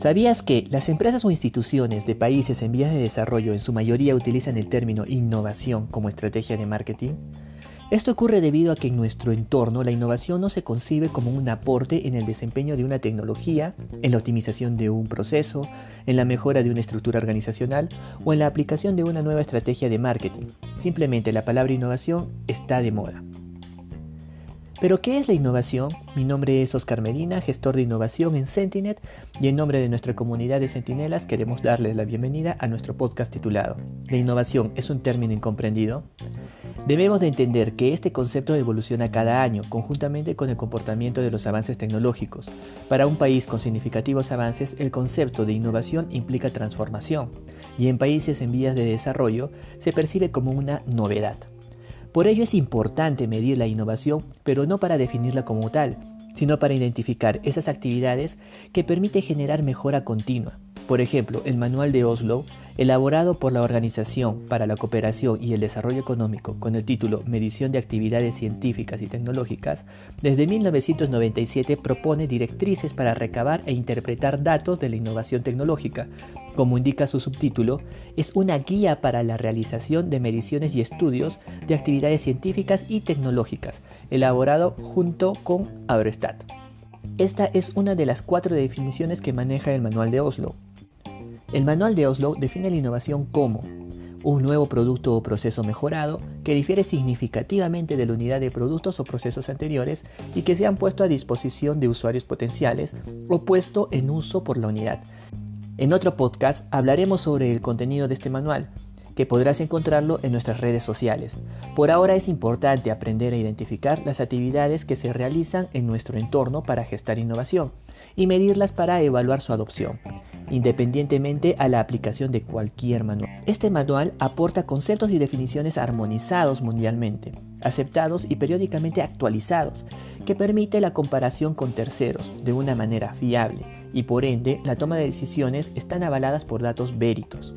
¿Sabías que las empresas o instituciones de países en vías de desarrollo en su mayoría utilizan el término innovación como estrategia de marketing? Esto ocurre debido a que en nuestro entorno la innovación no se concibe como un aporte en el desempeño de una tecnología, en la optimización de un proceso, en la mejora de una estructura organizacional o en la aplicación de una nueva estrategia de marketing. Simplemente la palabra innovación está de moda. Pero ¿qué es la innovación? Mi nombre es Oscar Medina, gestor de innovación en Sentinet y en nombre de nuestra comunidad de Sentinelas queremos darles la bienvenida a nuestro podcast titulado ¿La innovación es un término incomprendido? Debemos de entender que este concepto evoluciona cada año conjuntamente con el comportamiento de los avances tecnológicos. Para un país con significativos avances, el concepto de innovación implica transformación y en países en vías de desarrollo se percibe como una novedad. Por ello es importante medir la innovación, pero no para definirla como tal, sino para identificar esas actividades que permiten generar mejora continua. Por ejemplo, el manual de Oslo elaborado por la Organización para la Cooperación y el Desarrollo Económico con el título Medición de Actividades Científicas y Tecnológicas, desde 1997 propone directrices para recabar e interpretar datos de la innovación tecnológica. Como indica su subtítulo, es una guía para la realización de mediciones y estudios de actividades científicas y tecnológicas, elaborado junto con Eurostat. Esta es una de las cuatro definiciones que maneja el manual de Oslo, el manual de Oslo define la innovación como un nuevo producto o proceso mejorado que difiere significativamente de la unidad de productos o procesos anteriores y que se han puesto a disposición de usuarios potenciales o puesto en uso por la unidad. En otro podcast hablaremos sobre el contenido de este manual, que podrás encontrarlo en nuestras redes sociales. Por ahora es importante aprender a identificar las actividades que se realizan en nuestro entorno para gestar innovación y medirlas para evaluar su adopción independientemente a la aplicación de cualquier manual. Este manual aporta conceptos y definiciones armonizados mundialmente, aceptados y periódicamente actualizados, que permite la comparación con terceros de una manera fiable y por ende la toma de decisiones están avaladas por datos véritos.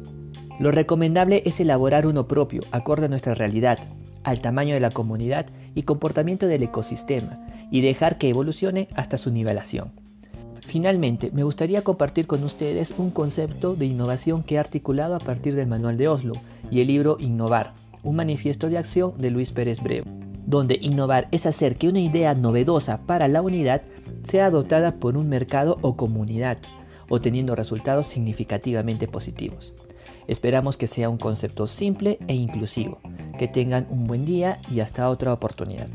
Lo recomendable es elaborar uno propio, acorde a nuestra realidad, al tamaño de la comunidad y comportamiento del ecosistema, y dejar que evolucione hasta su nivelación. Finalmente, me gustaría compartir con ustedes un concepto de innovación que he articulado a partir del Manual de Oslo y el libro Innovar, un manifiesto de acción de Luis Pérez Breu, donde innovar es hacer que una idea novedosa para la unidad sea adoptada por un mercado o comunidad, obteniendo resultados significativamente positivos. Esperamos que sea un concepto simple e inclusivo. Que tengan un buen día y hasta otra oportunidad.